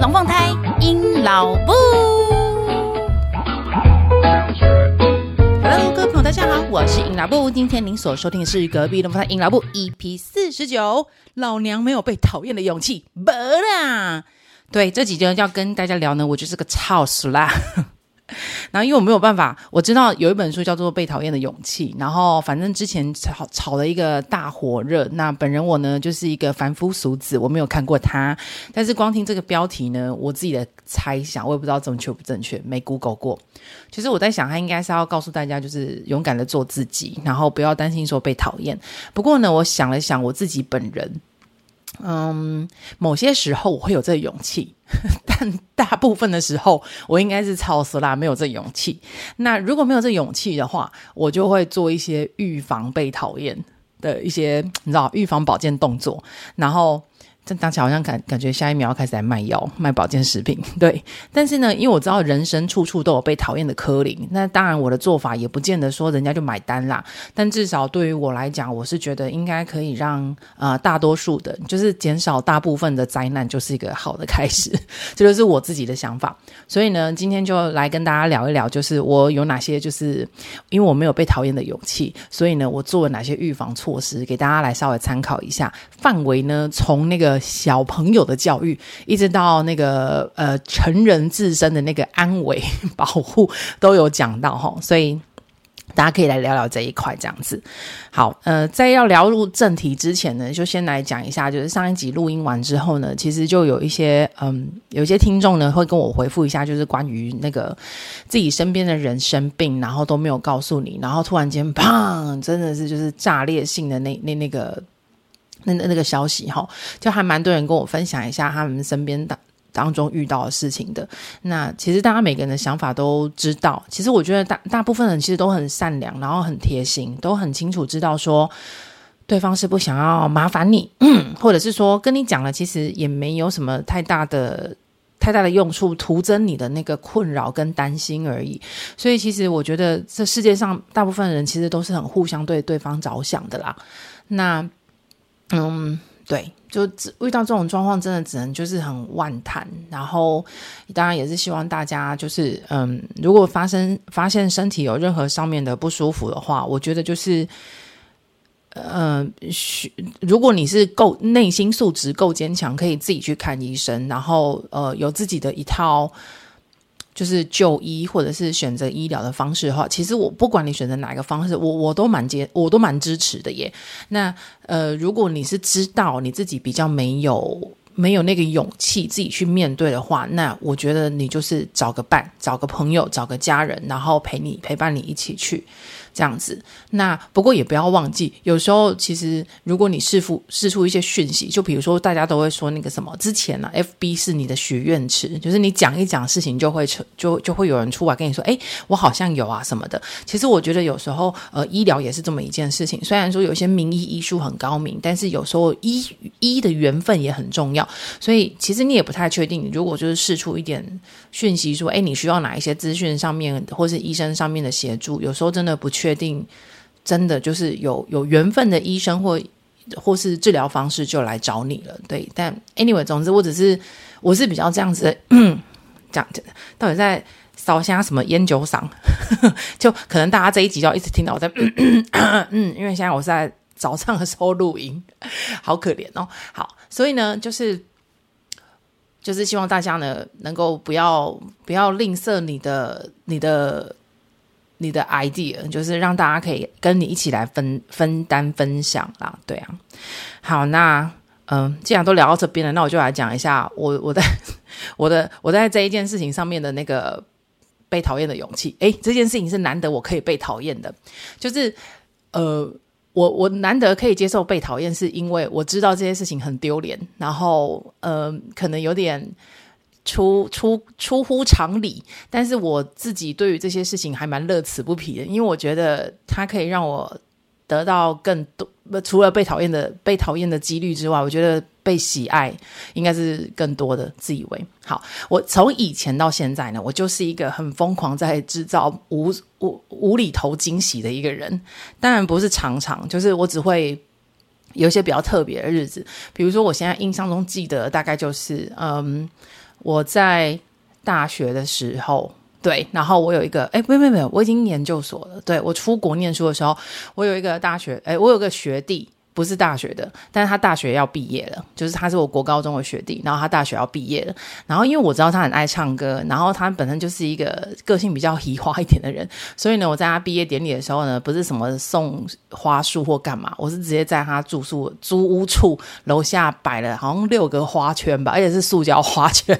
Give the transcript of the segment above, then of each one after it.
龙凤胎鹰老布。Hello，各位朋友，大家好，我是阴老布。今天您所收听的是隔壁龙凤胎阴老布 EP 四十九，老娘没有被讨厌的勇气，不啦。对，这几天要跟大家聊呢，我就是个 操死啦。然后，因为我没有办法，我知道有一本书叫做《被讨厌的勇气》，然后反正之前炒炒了一个大火热。那本人我呢，就是一个凡夫俗子，我没有看过它，但是光听这个标题呢，我自己的猜想，我也不知道正确不正确，没 Google 过。其实我在想，他应该是要告诉大家，就是勇敢的做自己，然后不要担心说被讨厌。不过呢，我想了想，我自己本人。嗯，某些时候我会有这个勇气，大部分的时候我应该是超死啦，没有这勇气。那如果没有这勇气的话，我就会做一些预防被讨厌的一些，你知道，预防保健动作，然后。这当起好像感感觉下一秒要开始来卖药、卖保健食品，对。但是呢，因为我知道人生处处都有被讨厌的柯林，那当然我的做法也不见得说人家就买单啦。但至少对于我来讲，我是觉得应该可以让呃大多数的，就是减少大部分的灾难，就是一个好的开始。这就是我自己的想法。所以呢，今天就来跟大家聊一聊，就是我有哪些，就是因为我没有被讨厌的勇气，所以呢，我做了哪些预防措施，给大家来稍微参考一下。范围呢，从那个。小朋友的教育，一直到那个呃成人自身的那个安危保护都有讲到哈，所以大家可以来聊聊这一块这样子。好，呃，在要聊入正题之前呢，就先来讲一下，就是上一集录音完之后呢，其实就有一些嗯，有些听众呢会跟我回复一下，就是关于那个自己身边的人生病，然后都没有告诉你，然后突然间砰，真的是就是炸裂性的那那那个。那那个消息哈，就还蛮多人跟我分享一下他们身边当当中遇到的事情的。那其实大家每个人的想法都知道，其实我觉得大大部分人其实都很善良，然后很贴心，都很清楚知道说对方是不想要麻烦你，或者是说跟你讲了，其实也没有什么太大的太大的用处，徒增你的那个困扰跟担心而已。所以其实我觉得这世界上大部分人其实都是很互相对对方着想的啦。那。嗯，对，就遇到这种状况，真的只能就是很万谈。然后，当然也是希望大家就是，嗯，如果发生发现身体有任何上面的不舒服的话，我觉得就是，嗯，如果你是够内心素质够坚强，可以自己去看医生，然后呃，有自己的一套。就是就医或者是选择医疗的方式的话，其实我不管你选择哪一个方式，我我都蛮接，我都蛮支持的耶。那呃，如果你是知道你自己比较没有没有那个勇气自己去面对的话，那我觉得你就是找个伴，找个朋友，找个家人，然后陪你陪伴你一起去。这样子，那不过也不要忘记，有时候其实如果你试出试出一些讯息，就比如说大家都会说那个什么，之前呢、啊，FB 是你的许愿池，就是你讲一讲事情就会成，就就会有人出来跟你说，哎，我好像有啊什么的。其实我觉得有时候呃，医疗也是这么一件事情，虽然说有些名医医术很高明，但是有时候医医的缘分也很重要，所以其实你也不太确定，如果就是试出一点讯息说，哎，你需要哪一些资讯上面或是医生上面的协助，有时候真的不确。确定真的就是有有缘分的医生或或是治疗方式就来找你了，对。但 anyway，总之我只是我是比较这样子 讲，到底在烧香什么烟酒嗓，就可能大家这一集就要一直听到我在 嗯，因为现在我在早上的时候录音，好可怜哦。好，所以呢，就是就是希望大家呢能够不要不要吝啬你的你的。你的 idea 就是让大家可以跟你一起来分分担分享啦，对啊。好，那嗯、既然都聊到这边了，那我就来讲一下我我在 我的我在这一件事情上面的那个被讨厌的勇气。诶，这件事情是难得我可以被讨厌的，就是呃，我我难得可以接受被讨厌，是因为我知道这些事情很丢脸，然后呃，可能有点。出出出乎常理，但是我自己对于这些事情还蛮乐此不疲的，因为我觉得它可以让我得到更多，除了被讨厌的被讨厌的几率之外，我觉得被喜爱应该是更多的。自以为好，我从以前到现在呢，我就是一个很疯狂在制造无无无厘头惊喜的一个人，当然不是常常，就是我只会。有一些比较特别的日子，比如说我现在印象中记得大概就是，嗯，我在大学的时候，对，然后我有一个，哎，没有没有没有，我已经研究所了，对，我出国念书的时候，我有一个大学，哎，我有个学弟。不是大学的，但是他大学要毕业了，就是他是我国高中的学弟，然后他大学要毕业了，然后因为我知道他很爱唱歌，然后他本身就是一个个性比较移花一点的人，所以呢，我在他毕业典礼的时候呢，不是什么送花束或干嘛，我是直接在他住宿租屋处楼下摆了好像六个花圈吧，而且是塑胶花圈。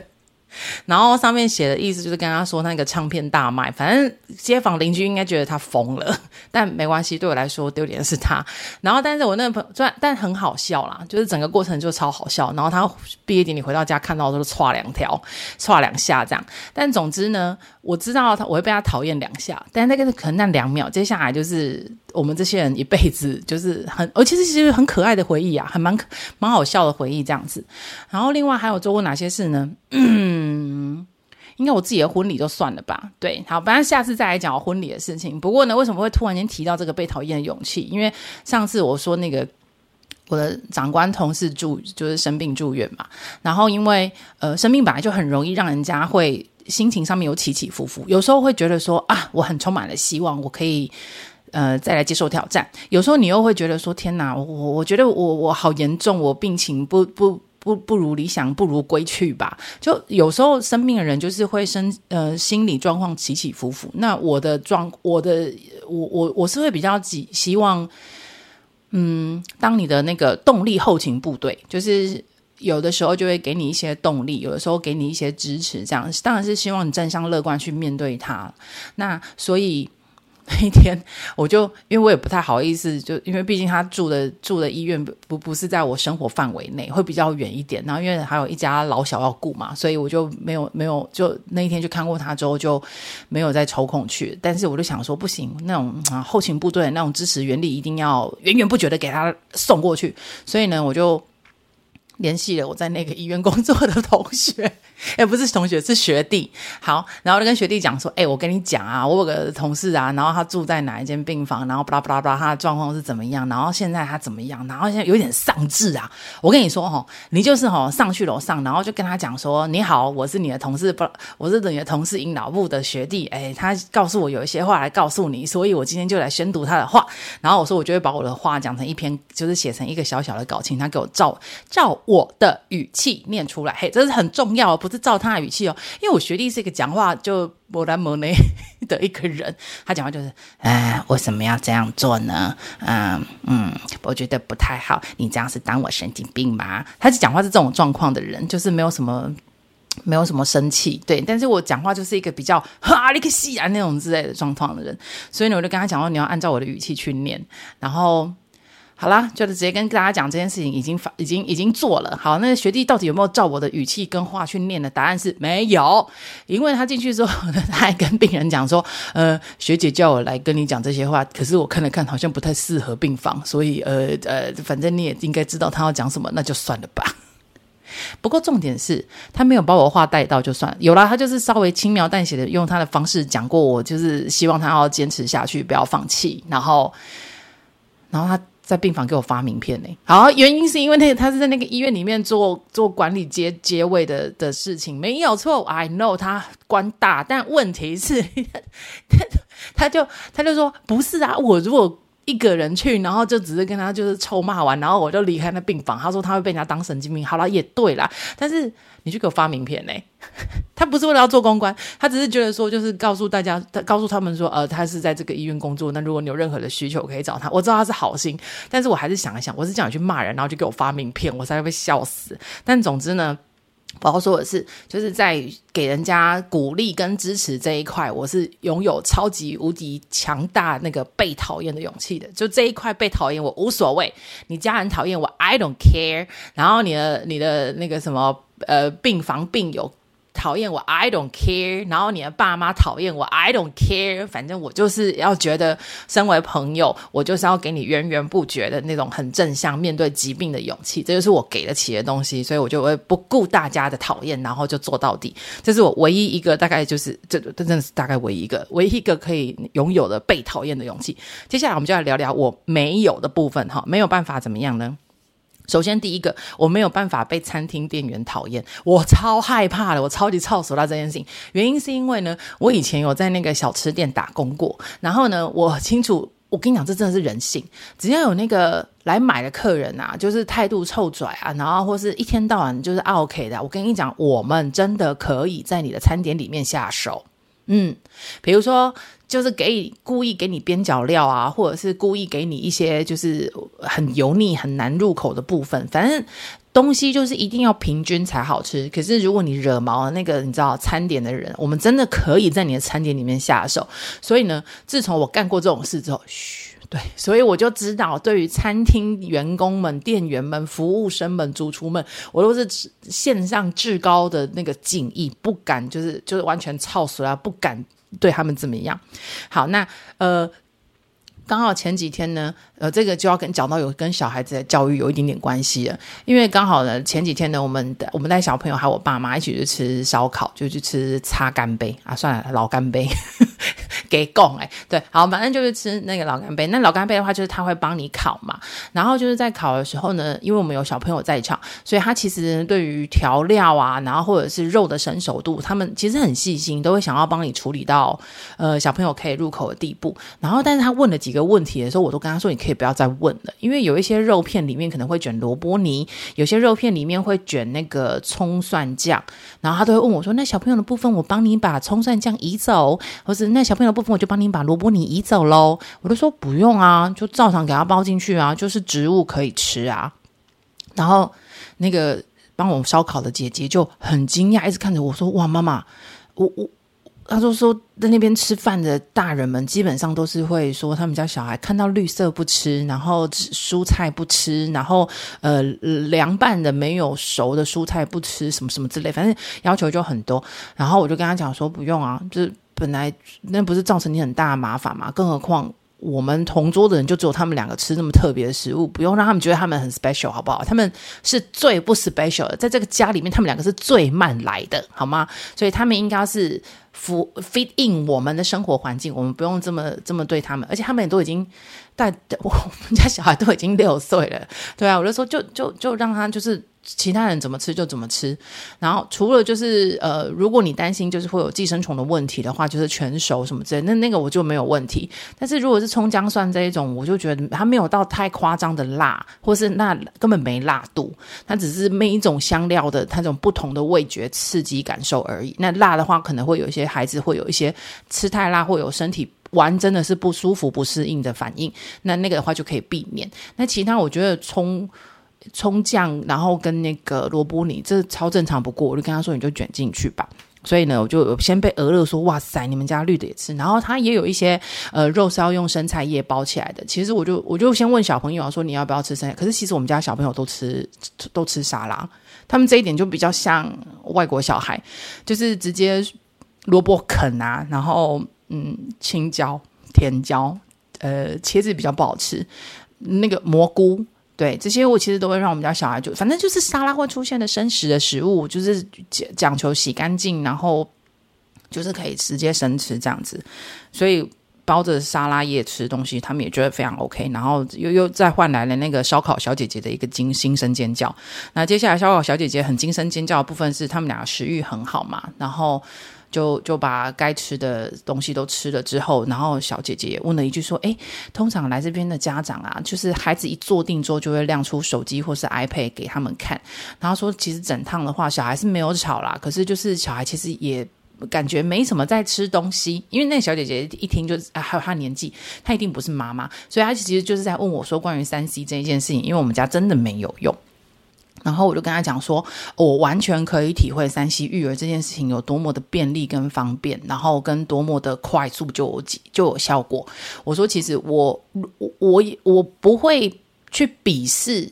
然后上面写的意思就是跟他说那个唱片大卖，反正街坊邻居应该觉得他疯了，但没关系，对我来说丢脸的是他。然后但是我那个朋友，但但很好笑啦，就是整个过程就超好笑。然后他毕业典礼回到家看到都是歘两条，歘两下这样。但总之呢，我知道他我会被他讨厌两下，但那个可能那两秒，接下来就是我们这些人一辈子就是很，而且其实很可爱的回忆啊，还蛮蛮好笑的回忆这样子。然后另外还有做过哪些事呢？嗯，应该我自己的婚礼就算了吧。对，好，不然下次再来讲婚礼的事情。不过呢，为什么会突然间提到这个被讨厌的勇气？因为上次我说那个我的长官同事住就是生病住院嘛，然后因为呃生病本来就很容易让人家会心情上面有起起伏伏，有时候会觉得说啊，我很充满了希望，我可以呃再来接受挑战。有时候你又会觉得说，天哪，我我觉得我我好严重，我病情不不。不不如理想，不如归去吧。就有时候生病的人就是会生呃心理状况起起伏伏。那我的状，我的我我我是会比较希希望，嗯，当你的那个动力后勤部队，就是有的时候就会给你一些动力，有的时候给你一些支持，这样当然是希望你正向乐观去面对它。那所以。那一天，我就因为我也不太好意思，就因为毕竟他住的住的医院不不是在我生活范围内，会比较远一点。然后因为还有一家老小要顾嘛，所以我就没有没有就那一天就看过他之后就没有再抽空去。但是我就想说，不行，那种啊后勤部队的那种支持原理一定要源源不绝的给他送过去。所以呢，我就。联系了我在那个医院工作的同学，哎，不是同学，是学弟。好，然后就跟学弟讲说，哎，我跟你讲啊，我有个同事啊，然后他住在哪一间病房，然后巴拉巴拉巴拉，他的状况是怎么样，然后现在他怎么样，然后现在有点丧志啊。我跟你说哈，你就是哈上去楼上，然后就跟他讲说，你好，我是你的同事，不，我是你的同事，阴脑部的学弟。哎，他告诉我有一些话来告诉你，所以我今天就来宣读他的话。然后我说，我就会把我的话讲成一篇，就是写成一个小小的稿，请他给我照照。我的语气念出来，嘿，这是很重要，不是照他的语气哦。因为我学弟是一个讲话就磨来磨内的一个人，他讲话就是，哎，为什么要这样做呢？嗯嗯，我觉得不太好。你这样是当我神经病吗？他是讲话是这种状况的人，就是没有什么没有什么生气，对。但是我讲话就是一个比较 哈利克西啊那种之类的状况的人，所以呢，我就跟他讲说，你要按照我的语气去念，然后。好啦，就是直接跟大家讲这件事情已经发，已经已经做了。好，那学弟到底有没有照我的语气跟话去念的？答案是没有，因为他进去之后，他还跟病人讲说：“呃，学姐叫我来跟你讲这些话，可是我看了看，好像不太适合病房，所以呃呃，反正你也应该知道他要讲什么，那就算了吧。”不过重点是他没有把我话带到，就算。有啦，他就是稍微轻描淡写的用他的方式讲过我，就是希望他要坚持下去，不要放弃。然后，然后他。在病房给我发名片呢，好，原因是因为那个他是在那个医院里面做做管理接接位的的事情，没有错，I know 他官大，但问题是，他 他就他就说不是啊，我如果。一个人去，然后就只是跟他就是臭骂完，然后我就离开那病房。他说他会被人家当神经病。好了，也对啦，但是你去给我发名片呢？他不是为了要做公关，他只是觉得说，就是告诉大家，他告诉他们说，呃，他是在这个医院工作。那如果你有任何的需求，可以找他。我知道他是好心，但是我还是想一想，我是叫你去骂人，然后就给我发名片，我才会被笑死。但总之呢。我要说的是，就是在给人家鼓励跟支持这一块，我是拥有超级无敌强大那个被讨厌的勇气的。就这一块被讨厌，我无所谓。你家人讨厌我，I don't care。然后你的你的那个什么呃病房病友。讨厌我，I don't care。然后你的爸妈讨厌我，I don't care。反正我就是要觉得，身为朋友，我就是要给你源源不绝的那种很正向面对疾病的勇气，这就是我给得起的东西。所以我就会不顾大家的讨厌，然后就做到底。这是我唯一一个大概就是这这真的是大概唯一一个唯一一个可以拥有的被讨厌的勇气。接下来我们就来聊聊我没有的部分哈，没有办法怎么样呢？首先，第一个，我没有办法被餐厅店员讨厌，我超害怕的，我超级操熟到这件事情。原因是因为呢，我以前有在那个小吃店打工过，然后呢，我清楚，我跟你讲，这真的是人性，只要有那个来买的客人啊，就是态度臭拽啊，然后或是一天到晚就是 OK 的，我跟你讲，我们真的可以在你的餐点里面下手。嗯，比如说，就是给故意给你边角料啊，或者是故意给你一些就是很油腻、很难入口的部分，反正东西就是一定要平均才好吃。可是如果你惹毛了那个你知道餐点的人，我们真的可以在你的餐点里面下手。所以呢，自从我干过这种事之后，嘘。对，所以我就知道，对于餐厅员工们、店员们、服务生们、主厨们，我都是献上至高的那个敬意，不敢就是就是完全操死啊，不敢对他们怎么样。好，那呃。刚好前几天呢，呃，这个就要跟讲到有跟小孩子的教育有一点点关系了，因为刚好呢，前几天呢，我们我们带小朋友还有我爸妈一起去吃烧烤，就去吃擦干杯。啊，算了，老干杯。给供哎，对，好，反正就是吃那个老干杯。那老干杯的话，就是他会帮你烤嘛，然后就是在烤的时候呢，因为我们有小朋友在场，所以他其实对于调料啊，然后或者是肉的成熟度，他们其实很细心，都会想要帮你处理到呃小朋友可以入口的地步。然后，但是他问了几个。问题的时候，我都跟他说：“你可以不要再问了，因为有一些肉片里面可能会卷萝卜泥，有些肉片里面会卷那个葱蒜酱，然后他都会问我说：‘那小朋友的部分，我帮你把葱蒜酱移走，或是那小朋友部分，我就帮你把萝卜泥移走喽。’我就说不用啊，就照常给他包进去啊，就是植物可以吃啊。然后那个帮我烧烤的姐姐就很惊讶，一直看着我说：‘哇，妈妈，我我。’他就说，在那边吃饭的大人们基本上都是会说，他们家小孩看到绿色不吃，然后蔬菜不吃，然后呃凉拌的没有熟的蔬菜不吃，什么什么之类，反正要求就很多。然后我就跟他讲说，不用啊，就是本来那不是造成你很大的麻烦吗，更何况。我们同桌的人就只有他们两个吃那么特别的食物，不用让他们觉得他们很 special，好不好？他们是最不 special 的，在这个家里面，他们两个是最慢来的，好吗？所以他们应该是 fit in 我们的生活环境，我们不用这么这么对他们，而且他们也都已经。但 我们家小孩都已经六岁了，对啊，我就说就就就让他就是其他人怎么吃就怎么吃，然后除了就是呃，如果你担心就是会有寄生虫的问题的话，就是全熟什么之类，那那个我就没有问题。但是如果是葱姜蒜这一种，我就觉得它没有到太夸张的辣，或是那根本没辣度，它只是每一种香料的它种不同的味觉刺激感受而已。那辣的话，可能会有一些孩子会有一些吃太辣会有身体。玩真的是不舒服、不适应的反应，那那个的话就可以避免。那其他我觉得葱葱酱，然后跟那个萝卜泥，这超正常不过。我就跟他说，你就卷进去吧。所以呢，我就先被鹅乐说，哇塞，你们家绿的也吃。然后他也有一些呃肉是要用生菜叶包起来的。其实我就我就先问小朋友说，你要不要吃生菜？可是其实我们家小朋友都吃都吃沙拉，他们这一点就比较像外国小孩，就是直接萝卜啃啊，然后。嗯，青椒、甜椒，呃，茄子比较不好吃。那个蘑菇，对，这些我其实都会让我们家小孩就，反正就是沙拉会出现的生食的食物，就是讲讲求洗干净，然后就是可以直接生吃这样子。所以包着沙拉叶吃东西，他们也觉得非常 OK。然后又又再换来了那个烧烤小姐姐的一个惊心声尖叫。那接下来烧烤小姐姐很惊声尖叫的部分是他们俩食欲很好嘛，然后。就就把该吃的东西都吃了之后，然后小姐姐问了一句说：“诶，通常来这边的家长啊，就是孩子一坐定之后就会亮出手机或是 iPad 给他们看。然后说，其实整趟的话，小孩是没有吵啦，可是就是小孩其实也感觉没什么在吃东西，因为那小姐姐一听就啊，还有她年纪，她一定不是妈妈，所以她其实就是在问我说关于三 C 这一件事情，因为我们家真的没有用。”然后我就跟他讲说，我完全可以体会山西育儿这件事情有多么的便利跟方便，然后跟多么的快速就有就有效果。我说，其实我我我我不会去鄙视。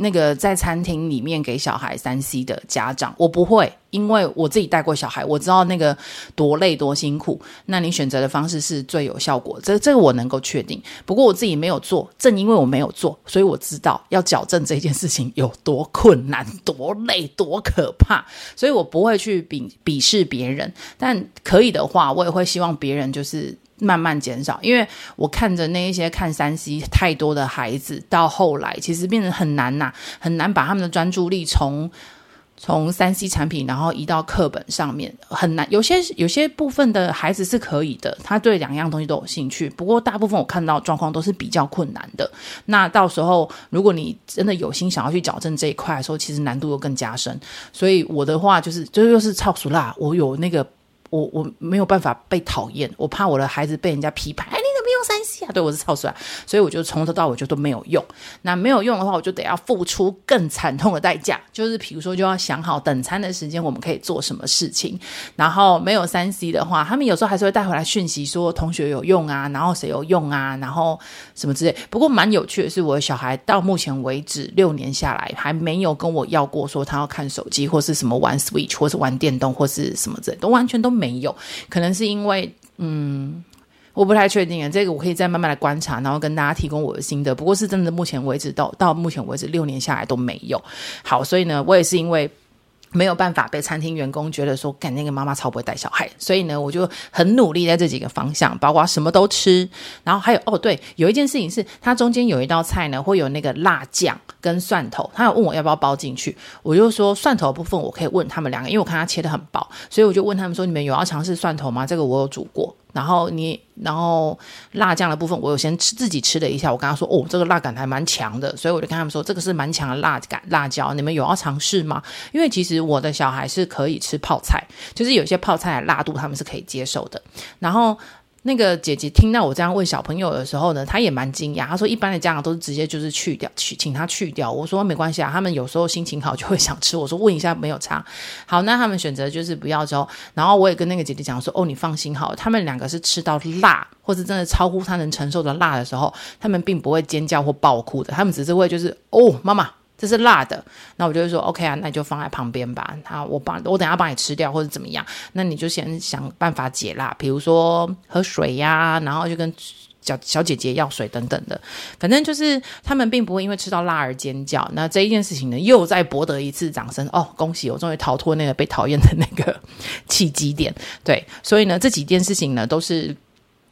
那个在餐厅里面给小孩三 C 的家长，我不会，因为我自己带过小孩，我知道那个多累多辛苦。那你选择的方式是最有效果，这这个我能够确定。不过我自己没有做，正因为我没有做，所以我知道要矫正这件事情有多困难、多累、多可怕。所以我不会去鄙鄙视别人，但可以的话，我也会希望别人就是。慢慢减少，因为我看着那一些看三 C 太多的孩子，到后来其实变得很难呐、很难把他们的专注力从。从三 C 产品，然后移到课本上面很难。有些有些部分的孩子是可以的，他对两样东西都有兴趣。不过大部分我看到状况都是比较困难的。那到时候如果你真的有心想要去矫正这一块的时候，其实难度又更加深。所以我的话就是，就又是超俗辣，我有那个，我我没有办法被讨厌，我怕我的孩子被人家批判。用三 C 啊，对我是超帅，所以我就从头到尾就都没有用。那没有用的话，我就得要付出更惨痛的代价，就是比如说就要想好等餐的时间我们可以做什么事情。然后没有三 C 的话，他们有时候还是会带回来讯息说同学有用啊，然后谁有用啊，然后什么之类。不过蛮有趣的是，我的小孩到目前为止六年下来还没有跟我要过说他要看手机或是什么玩 Switch 或是玩电动或是什么之类，都完全都没有。可能是因为嗯。我不太确定啊，这个我可以再慢慢来观察，然后跟大家提供我的心得。不过是真的，目前为止到到目前为止六年下来都没有。好，所以呢，我也是因为。没有办法被餐厅员工觉得说，干那个妈妈超不会带小孩，所以呢，我就很努力在这几个方向，包括什么都吃，然后还有哦，对，有一件事情是，它中间有一道菜呢，会有那个辣酱跟蒜头，他有问我要不要包进去，我就说蒜头的部分我可以问他们两个，因为我看他切得很薄，所以我就问他们说，你们有要尝试蒜头吗？这个我有煮过。然后你，然后辣酱的部分，我有先吃自己吃了一下。我跟他说，哦，这个辣感还蛮强的，所以我就跟他们说，这个是蛮强的辣感辣椒，你们有要尝试吗？因为其实我的小孩是可以吃泡菜，就是有些泡菜辣度他们是可以接受的。然后。那个姐姐听到我这样问小朋友的时候呢，她也蛮惊讶。她说：“一般的家长都是直接就是去掉，去请他去掉。”我说：“没关系啊，他们有时候心情好就会想吃。”我说：“问一下没有差。”好，那他们选择就是不要之后，然后我也跟那个姐姐讲说：“哦，你放心好，他们两个是吃到辣，或是真的超乎他能承受的辣的时候，他们并不会尖叫或爆哭的，他们只是会就是哦，妈妈。”这是辣的，那我就会说 OK 啊，那你就放在旁边吧。好，我帮我等下帮你吃掉或者怎么样，那你就先想办法解辣，比如说喝水呀，然后就跟小小姐姐要水等等的。反正就是他们并不会因为吃到辣而尖叫。那这一件事情呢，又再博得一次掌声哦！恭喜我终于逃脱那个被讨厌的那个 契机点。对，所以呢，这几件事情呢都是。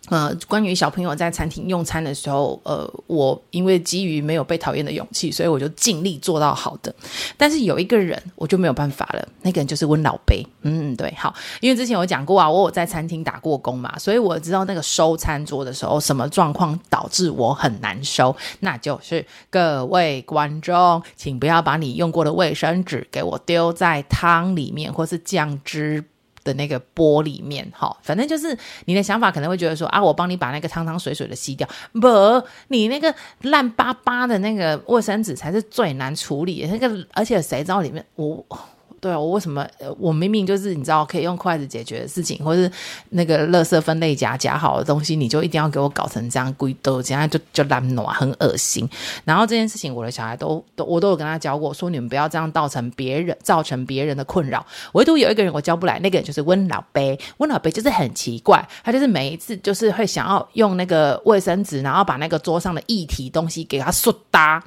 呃，关于小朋友在餐厅用餐的时候，呃，我因为基于没有被讨厌的勇气，所以我就尽力做到好的。但是有一个人我就没有办法了，那个人就是温老杯。嗯，对，好，因为之前有讲过啊，我有在餐厅打过工嘛，所以我知道那个收餐桌的时候，什么状况导致我很难收，那就是各位观众，请不要把你用过的卫生纸给我丢在汤里面或是酱汁的那个玻璃面，哈，反正就是你的想法可能会觉得说啊，我帮你把那个汤汤水水的吸掉，不，你那个烂巴巴的那个卫生纸才是最难处理，那个而且谁知道里面我。对啊，我为什么？我明明就是你知道可以用筷子解决的事情，或是那个垃圾分类夹夹好的东西，你就一定要给我搞成这样，鬼都这样就就烂暖，很恶心。然后这件事情，我的小孩都都我都有跟他教过，说你们不要这样造成别人造成别人的困扰。唯独有一个人我教不来，那个人就是温老杯。温老杯就是很奇怪，他就是每一次就是会想要用那个卫生纸，然后把那个桌上的液体东西给他刷搭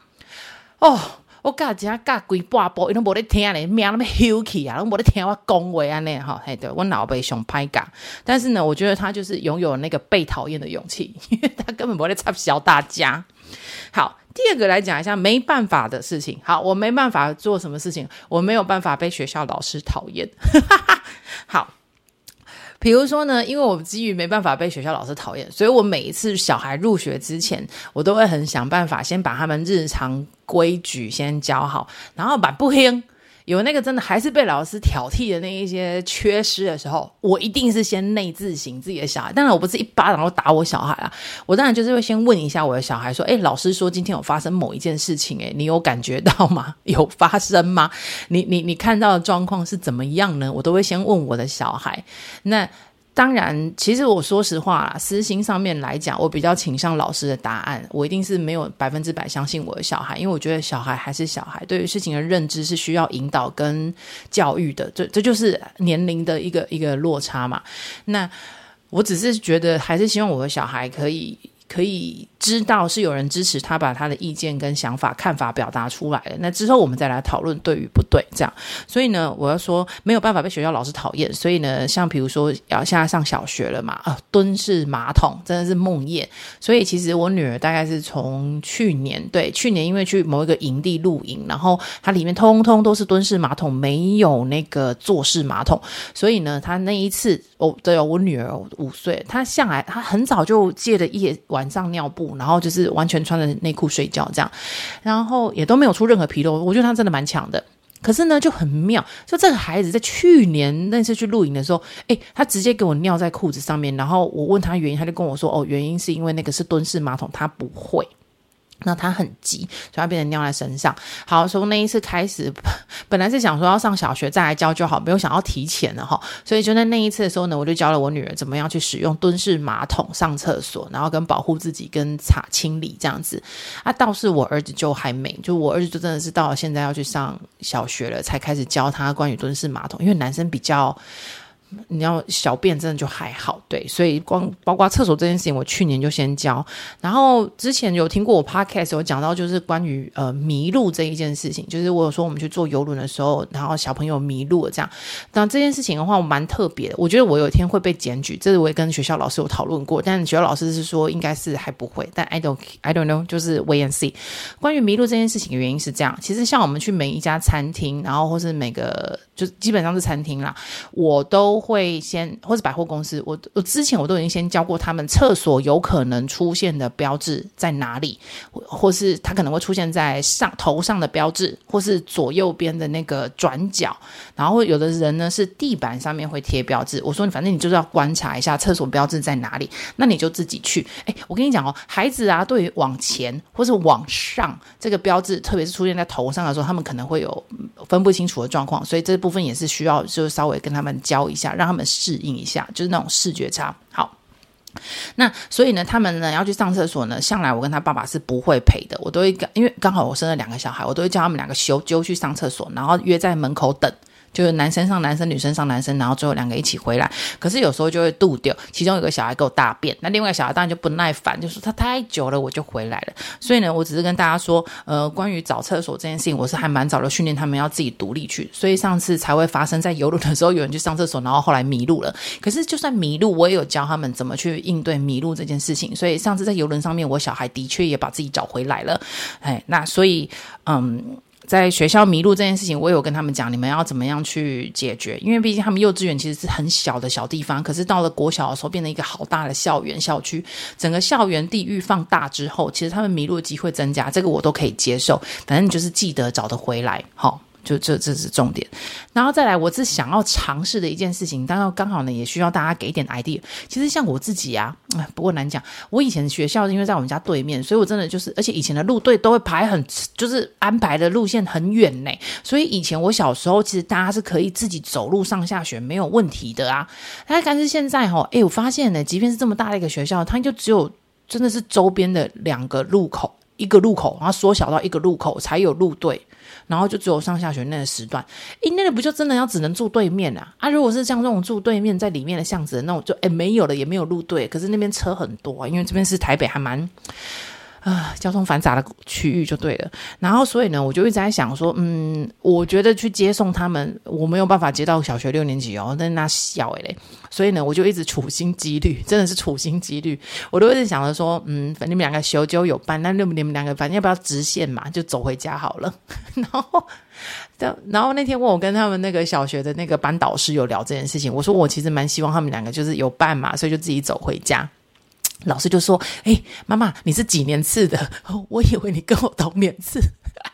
哦。我教只教规半步，伊拢无咧听咧，命那么休气啊，拢无咧听我讲话安尼哈，嘿，对，我老爸上歹教，但是呢，我觉得他就是拥有那个被讨厌的勇气，因为他根本不会插小大家。好，第二个来讲一下没办法的事情。好，我没办法做什么事情，我没有办法被学校老师讨厌。好。比如说呢，因为我基于没办法被学校老师讨厌，所以我每一次小孩入学之前，我都会很想办法先把他们日常规矩先教好，然后把不听。有那个真的还是被老师挑剔的那一些缺失的时候，我一定是先内自省自己的小孩。当然，我不是一巴掌都打我小孩啊，我当然就是会先问一下我的小孩说：“诶，老师说今天有发生某一件事情，诶，你有感觉到吗？有发生吗？你你你看到的状况是怎么样呢？”我都会先问我的小孩。那。当然，其实我说实话啦，私心上面来讲，我比较倾向老师的答案。我一定是没有百分之百相信我的小孩，因为我觉得小孩还是小孩，对于事情的认知是需要引导跟教育的。这这就是年龄的一个一个落差嘛。那我只是觉得，还是希望我的小孩可以。可以知道是有人支持他把他的意见跟想法、看法表达出来了。那之后我们再来讨论对与不对，这样。所以呢，我要说没有办法被学校老师讨厌。所以呢，像比如说要现在上小学了嘛，啊，蹲式马桶真的是梦魇。所以其实我女儿大概是从去年，对，去年因为去某一个营地露营，然后它里面通通都是蹲式马桶，没有那个坐式马桶，所以呢，她那一次哦，对哦，我女儿五岁，她向来她很早就借了夜晚晚上尿布，然后就是完全穿着内裤睡觉这样，然后也都没有出任何纰漏，我觉得他真的蛮强的。可是呢，就很妙，就这个孩子在去年那次去露营的时候，诶，他直接给我尿在裤子上面，然后我问他原因，他就跟我说，哦，原因是因为那个是蹲式马桶，他不会。那他很急，所以他变成尿在身上。好，从那一次开始，本来是想说要上小学再来教就好，没有想要提前了哈。所以就在那一次的时候呢，我就教了我女儿怎么样去使用蹲式马桶上厕所，然后跟保护自己跟擦清理这样子。啊，倒是我儿子就还没，就我儿子就真的是到了现在要去上小学了，才开始教他关于蹲式马桶，因为男生比较。你要小便真的就还好，对，所以光包括厕所这件事情，我去年就先教。然后之前有听过我 podcast 有讲到，就是关于呃迷路这一件事情，就是我有说我们去坐游轮的时候，然后小朋友迷路了这样。那这件事情的话，我蛮特别的，我觉得我有一天会被检举，这是我也跟学校老师有讨论过，但学校老师是说应该是还不会，但 I don't I don't know，就是 wait and see。关于迷路这件事情的原因是这样，其实像我们去每一家餐厅，然后或是每个就基本上是餐厅啦，我都。会先或者百货公司，我我之前我都已经先教过他们，厕所有可能出现的标志在哪里，或是它可能会出现在上头上的标志，或是左右边的那个转角，然后有的人呢是地板上面会贴标志。我说你反正你就是要观察一下厕所标志在哪里，那你就自己去。哎，我跟你讲哦，孩子啊，对于往前或是往上这个标志，特别是出现在头上的时候，他们可能会有分不清楚的状况，所以这部分也是需要就稍微跟他们教一下。让他们适应一下，就是那种视觉差。好，那所以呢，他们呢要去上厕所呢，向来我跟他爸爸是不会陪的，我都会因为刚好我生了两个小孩，我都会叫他们两个休揪去上厕所，然后约在门口等。就是男生上男生，女生上男生，然后最后两个一起回来。可是有时候就会渡掉，其中有个小孩给我大便，那另外一个小孩当然就不耐烦，就说他太久了，我就回来了。所以呢，我只是跟大家说，呃，关于找厕所这件事情，我是还蛮早的训练他们要自己独立去，所以上次才会发生在游轮的时候，有人去上厕所，然后后来迷路了。可是就算迷路，我也有教他们怎么去应对迷路这件事情。所以上次在游轮上面，我小孩的确也把自己找回来了。哎，那所以，嗯。在学校迷路这件事情，我有跟他们讲，你们要怎么样去解决？因为毕竟他们幼稚园其实是很小的小地方，可是到了国小的时候，变成一个好大的校园校区，整个校园地域放大之后，其实他们迷路的机会增加，这个我都可以接受。反正你就是记得找得回来，好。就这这是重点，然后再来，我是想要尝试的一件事情，当然刚好呢，也需要大家给一点 idea。其实像我自己啊，不过难讲。我以前学校因为在我们家对面，所以我真的就是，而且以前的路队都会排很，就是安排的路线很远呢。所以以前我小时候，其实大家是可以自己走路上下学没有问题的啊。但是现在哈，哎，我发现呢，即便是这么大的一个学校，它就只有真的是周边的两个路口，一个路口，然后缩小到一个路口才有路队。然后就只有上下学那个时段，诶，那个不就真的要只能住对面啊？啊，如果是像这种住对面在里面的巷子那我，就诶没有了，也没有路对，可是那边车很多啊，因为这边是台北，还蛮。啊，交通繁杂的区域就对了。然后，所以呢，我就一直在想说，嗯，我觉得去接送他们，我没有办法接到小学六年级哦，那那小诶嘞。所以呢，我就一直处心积虑，真的是处心积虑，我都一直想着说，嗯，反正你们两个修就有伴，那你们你们两个反正要不要直线嘛，就走回家好了。然后，然后那天问我跟他们那个小学的那个班导师有聊这件事情，我说我其实蛮希望他们两个就是有伴嘛，所以就自己走回家。老师就说：“哎，妈妈，你是几年次的？我以为你跟我同年次。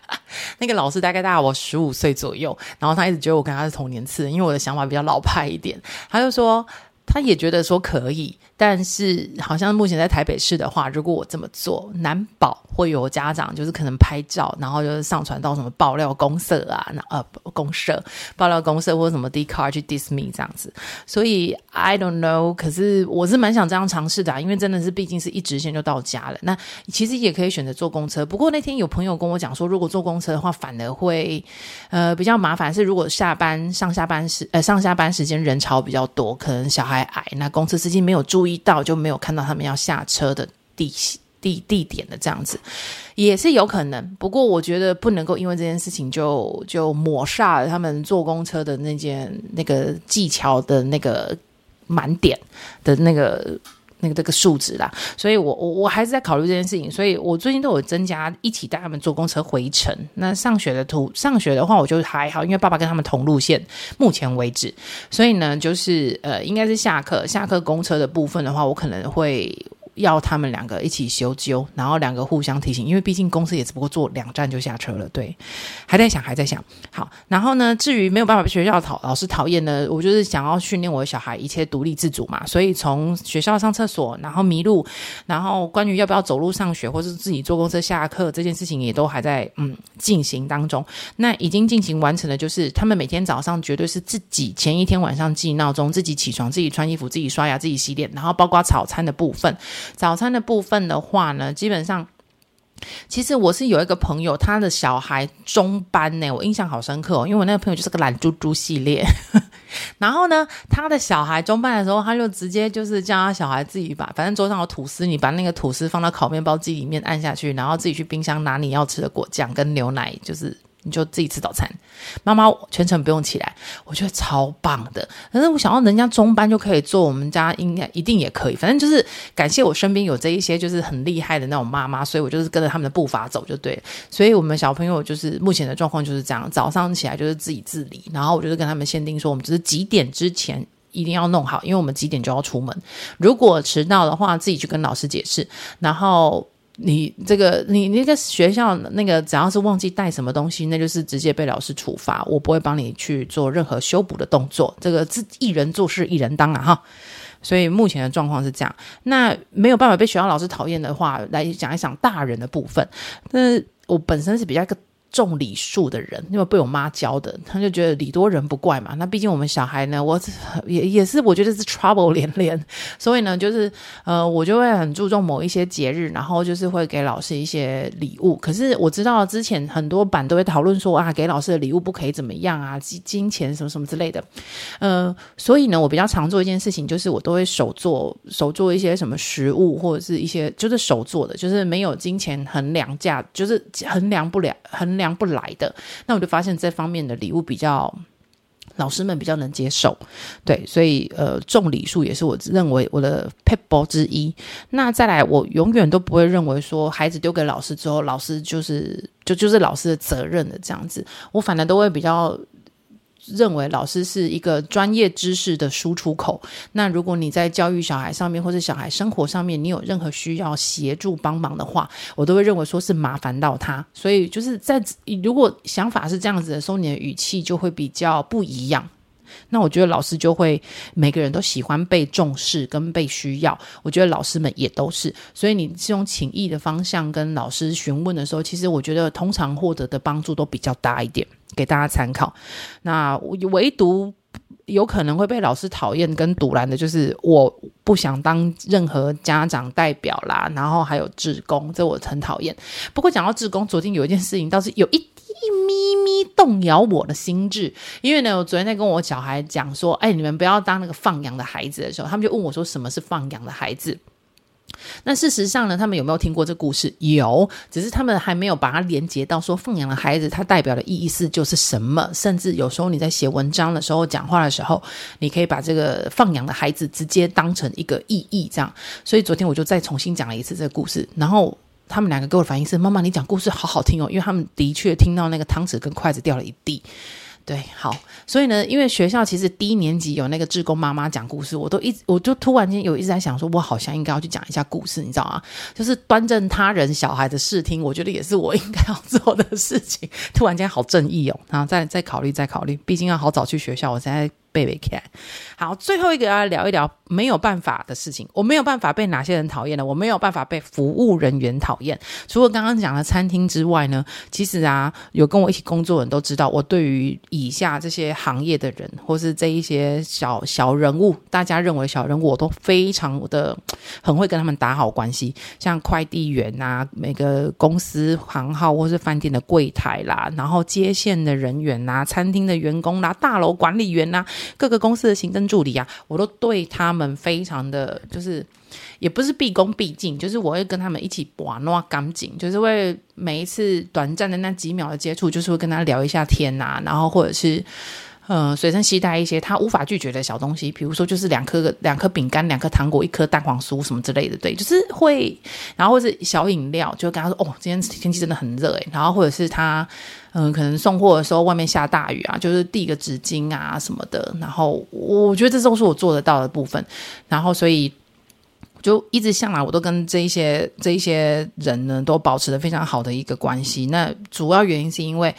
”那个老师大概大我十五岁左右，然后他一直觉得我跟他是同年次，因为我的想法比较老派一点。他就说。他也觉得说可以，但是好像目前在台北市的话，如果我这么做，难保会有家长就是可能拍照，然后就是上传到什么爆料公社啊，那呃公社爆料公社或者什么 Dcard 去 diss me 这样子。所以 I don't know，可是我是蛮想这样尝试的啊，因为真的是毕竟是一直线就到家了。那其实也可以选择坐公车，不过那天有朋友跟我讲说，如果坐公车的话，反而会呃比较麻烦。是如果下班上下班时呃上下班时间人潮比较多，可能小孩。矮，那公车司机没有注意到，就没有看到他们要下车的地地地点的这样子，也是有可能。不过我觉得不能够因为这件事情就就抹煞了他们坐公车的那件那个技巧的那个满点的那个。那个这个数值啦，所以我我我还是在考虑这件事情，所以我最近都有增加一起带他们坐公车回程。那上学的途上学的话，我就还好，因为爸爸跟他们同路线，目前为止，所以呢，就是呃，应该是下课下课公车的部分的话，我可能会。要他们两个一起修纠，然后两个互相提醒，因为毕竟公司也只不过坐两站就下车了，对，还在想，还在想。好，然后呢，至于没有办法被学校讨老师讨厌呢，我就是想要训练我的小孩一切独立自主嘛，所以从学校上厕所，然后迷路，然后关于要不要走路上学，或是自己坐公车下课这件事情，也都还在嗯进行当中。那已经进行完成的，就是他们每天早上绝对是自己前一天晚上记闹钟，自己起床，自己穿衣服，自己刷牙，自己洗脸，然后包括早餐的部分。早餐的部分的话呢，基本上，其实我是有一个朋友，他的小孩中班呢，我印象好深刻哦，因为我那个朋友就是个懒猪猪系列。然后呢，他的小孩中班的时候，他就直接就是叫他小孩自己把，反正桌上有吐司，你把那个吐司放到烤面包机里面按下去，然后自己去冰箱拿你要吃的果酱跟牛奶，就是。你就自己吃早餐，妈妈全程不用起来，我觉得超棒的。可是我想要人家中班就可以做，我们家应该一定也可以。反正就是感谢我身边有这一些就是很厉害的那种妈妈，所以我就是跟着他们的步伐走就对。所以我们小朋友就是目前的状况就是这样，早上起来就是自己自理，然后我就是跟他们限定说，我们就是几点之前一定要弄好，因为我们几点就要出门。如果迟到的话，自己去跟老师解释，然后。你这个，你那个学校那个，只要是忘记带什么东西，那就是直接被老师处罚。我不会帮你去做任何修补的动作。这个自一人做事一人当啊，哈。所以目前的状况是这样。那没有办法被学校老师讨厌的话，来讲一讲大人的部分。那我本身是比较个。重礼数的人，因为被我妈教的，他就觉得礼多人不怪嘛。那毕竟我们小孩呢，我也也是，我觉得是 trouble 连连。所以呢，就是呃，我就会很注重某一些节日，然后就是会给老师一些礼物。可是我知道之前很多版都会讨论说啊，给老师的礼物不可以怎么样啊，金金钱什么什么之类的。呃，所以呢，我比较常做一件事情，就是我都会手做手做一些什么食物，或者是一些就是手做的，就是没有金钱衡量价，就是衡量不了衡量。不来的，那我就发现这方面的礼物比较老师们比较能接受，对，所以呃，重礼数也是我认为我的 p e p l 之一。那再来，我永远都不会认为说孩子丢给老师之后，老师就是就就是老师的责任的这样子，我反而都会比较。认为老师是一个专业知识的输出口。那如果你在教育小孩上面，或者小孩生活上面，你有任何需要协助帮忙的话，我都会认为说是麻烦到他。所以就是在如果想法是这样子的时候，你的语气就会比较不一样。那我觉得老师就会每个人都喜欢被重视跟被需要。我觉得老师们也都是。所以你是用请益的方向跟老师询问的时候，其实我觉得通常获得的帮助都比较大一点。给大家参考。那唯独有可能会被老师讨厌跟阻拦的，就是我不想当任何家长代表啦。然后还有志工，这我很讨厌。不过讲到志工，昨天有一件事情倒是有一一咪咪动摇我的心智。因为呢，我昨天在跟我小孩讲说：“哎，你们不要当那个放羊的孩子的时候，他们就问我说：什么是放羊的孩子？”那事实上呢，他们有没有听过这故事？有，只是他们还没有把它连接到说放养的孩子，它代表的意思就是什么。甚至有时候你在写文章的时候、讲话的时候，你可以把这个放养的孩子直接当成一个意义，这样。所以昨天我就再重新讲了一次这个故事，然后他们两个给我的反应是：妈妈，你讲故事好好听哦，因为他们的确听到那个汤匙跟筷子掉了一地。对，好，所以呢，因为学校其实低年级有那个志工妈妈讲故事，我都一直，我就突然间有一直在想说，我好像应该要去讲一下故事，你知道吗？就是端正他人小孩的视听，我觉得也是我应该要做的事情。突然间好正义哦，然后再再考虑，再考虑，毕竟要好早去学校，我现在。贝贝看，好，最后一个要聊一聊没有办法的事情。我没有办法被哪些人讨厌呢？我没有办法被服务人员讨厌。除了刚刚讲的餐厅之外呢，其实啊，有跟我一起工作的人都知道，我对于以下这些行业的人，或是这一些小小人物，大家认为小人物，我都非常的很会跟他们打好关系。像快递员啊，每个公司行号或是饭店的柜台啦，然后接线的人员呐，餐厅的员工啦，大楼管理员呐。各个公司的行政助理啊，我都对他们非常的就是，也不是毕恭毕敬，就是我会跟他们一起玩弄干净，就是会每一次短暂的那几秒的接触，就是会跟他聊一下天呐、啊，然后或者是。呃，随身携带一些他无法拒绝的小东西，比如说就是两颗两颗饼干、两颗糖果、一颗蛋黄酥什么之类的，对，就是会，然后或者是小饮料，就跟他说哦，今天天气真的很热诶，然后或者是他嗯、可能送货的时候外面下大雨啊，就是递个纸巾啊什么的，然后我觉得这都是我做得到的部分，然后所以就一直向来我都跟这一些这一些人呢都保持着非常好的一个关系，那主要原因是因为。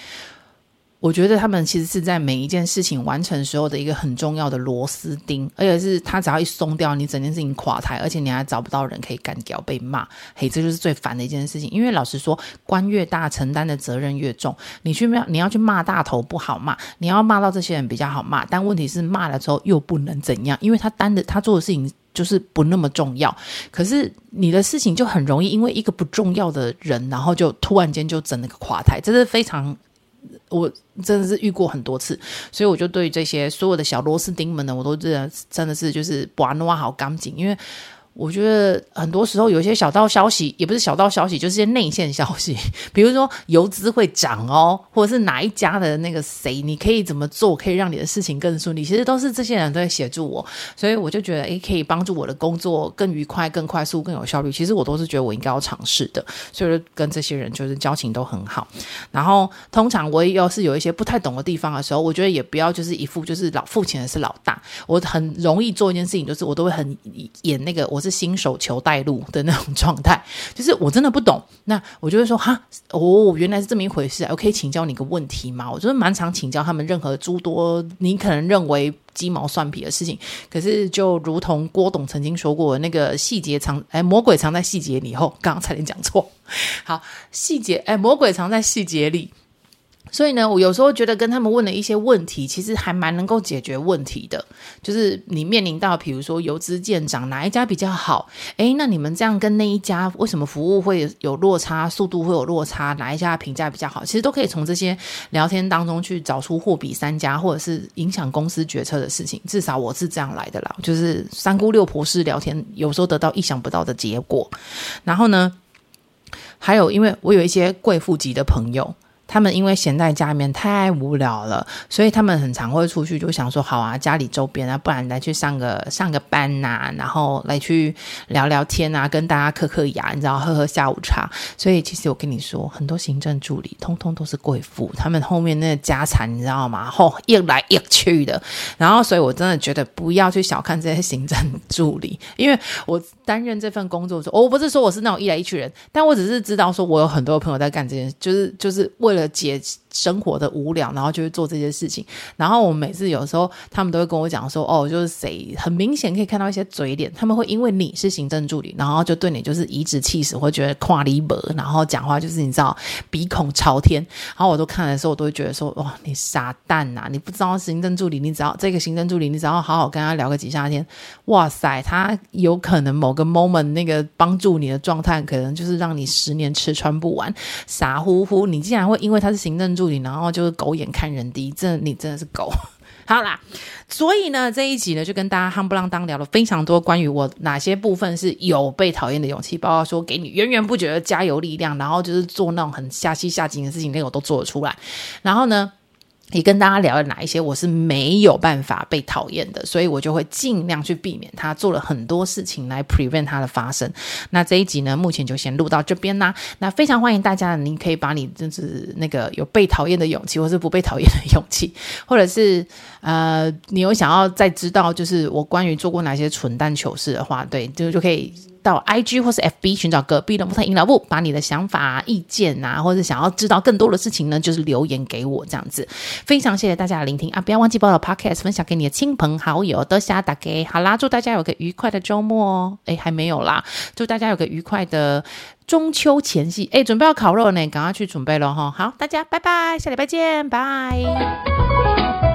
我觉得他们其实是在每一件事情完成时候的一个很重要的螺丝钉，而且是他只要一松掉，你整件事情垮台，而且你还找不到人可以干掉，被骂，嘿，这就是最烦的一件事情。因为老实说，官越大，承担的责任越重。你去，你要去骂大头不好骂，你要骂到这些人比较好骂，但问题是骂了之后又不能怎样，因为他担的他做的事情就是不那么重要。可是你的事情就很容易因为一个不重要的人，然后就突然间就整了个垮台，这是非常。我真的是遇过很多次，所以我就对这些所有的小螺丝钉们呢，我都真的真的是就是把它挖好干净，因为。我觉得很多时候有一些小道消息，也不是小道消息，就是些内线消息。比如说游资会涨哦，或者是哪一家的那个谁，你可以怎么做，可以让你的事情更顺利。其实都是这些人都在协助我，所以我就觉得，诶，可以帮助我的工作更愉快、更快速、更有效率。其实我都是觉得我应该要尝试的，所以跟这些人就是交情都很好。然后通常我要是有一些不太懂的地方的时候，我觉得也不要就是一副就是老付钱的是老大。我很容易做一件事情，就是我都会很演那个我。是新手求带路的那种状态，就是我真的不懂，那我就会说哈，哦，原来是这么一回事，我可以请教你个问题吗？我觉得蛮常请教他们任何诸多你可能认为鸡毛蒜皮的事情，可是就如同郭董曾经说过，那个细节藏哎，魔鬼藏在细节里。后刚刚差点讲错，好，细节哎，魔鬼藏在细节里。所以呢，我有时候觉得跟他们问的一些问题，其实还蛮能够解决问题的。就是你面临到，比如说油资见涨，哪一家比较好？诶，那你们这样跟那一家为什么服务会有落差，速度会有落差？哪一家评价比较好？其实都可以从这些聊天当中去找出货比三家，或者是影响公司决策的事情。至少我是这样来的啦，就是三姑六婆式聊天，有时候得到意想不到的结果。然后呢，还有因为我有一些贵妇级的朋友。他们因为闲在家里面太无聊了，所以他们很常会出去，就想说好啊，家里周边啊，不然来去上个上个班呐、然后来去聊聊天啊，跟大家嗑嗑牙，你知道，喝喝下午茶。所以其实我跟你说，很多行政助理通通都是贵妇，他们后面那个家产你知道吗？后一来一去的。然后，所以我真的觉得不要去小看这些行政助理，因为我担任这份工作的时候，我不是说我是那种一来一去人，但我只是知道说我有很多朋友在干这件事，就是就是为了。解生活的无聊，然后就会做这些事情。然后我每次有时候，他们都会跟我讲说：“哦，就是谁很明显可以看到一些嘴脸，他们会因为你是行政助理，然后就对你就是颐指气使，会觉得跨离薄，然后讲话就是你知道鼻孔朝天。然后我都看的时候，我都会觉得说：哇，你傻蛋呐！你不知道行政助理，你只要这个行政助理，你只要好好跟他聊个几下天，哇塞，他有可能某个 moment 那个帮助你的状态，可能就是让你十年吃穿不完。傻乎乎，你竟然会因为他是。行政助理，然后就是狗眼看人低，这你真的是狗。好啦，所以呢，这一集呢就跟大家夯不啷当聊了非常多关于我哪些部分是有被讨厌的勇气，包括说给你源源不绝的加油力量，然后就是做那种很下气下井的事情，那个我都做得出来。然后呢，也跟大家聊了哪一些我是没有办法被讨厌的，所以我就会尽量去避免他做了很多事情来 prevent 它的发生。那这一集呢，目前就先录到这边啦。那非常欢迎大家，你可以把你就是那个有被讨厌的勇气，或是不被讨厌的勇气，或者是呃，你有想要再知道就是我关于做过哪些蠢蛋糗事的话，对，就就可以。到 IG 或是 FB 寻找隔壁的木炭阴老木，把你的想法、意见啊，或者想要知道更多的事情呢，就是留言给我这样子。非常谢谢大家的聆听啊！不要忘记把我的 Podcast 分享给你的亲朋好友，多谢大家。好啦，祝大家有个愉快的周末哦！哎，还没有啦，祝大家有个愉快的中秋前夕。哎，准备要烤肉呢，赶快去准备咯哈！好，大家拜拜，下礼拜见，拜。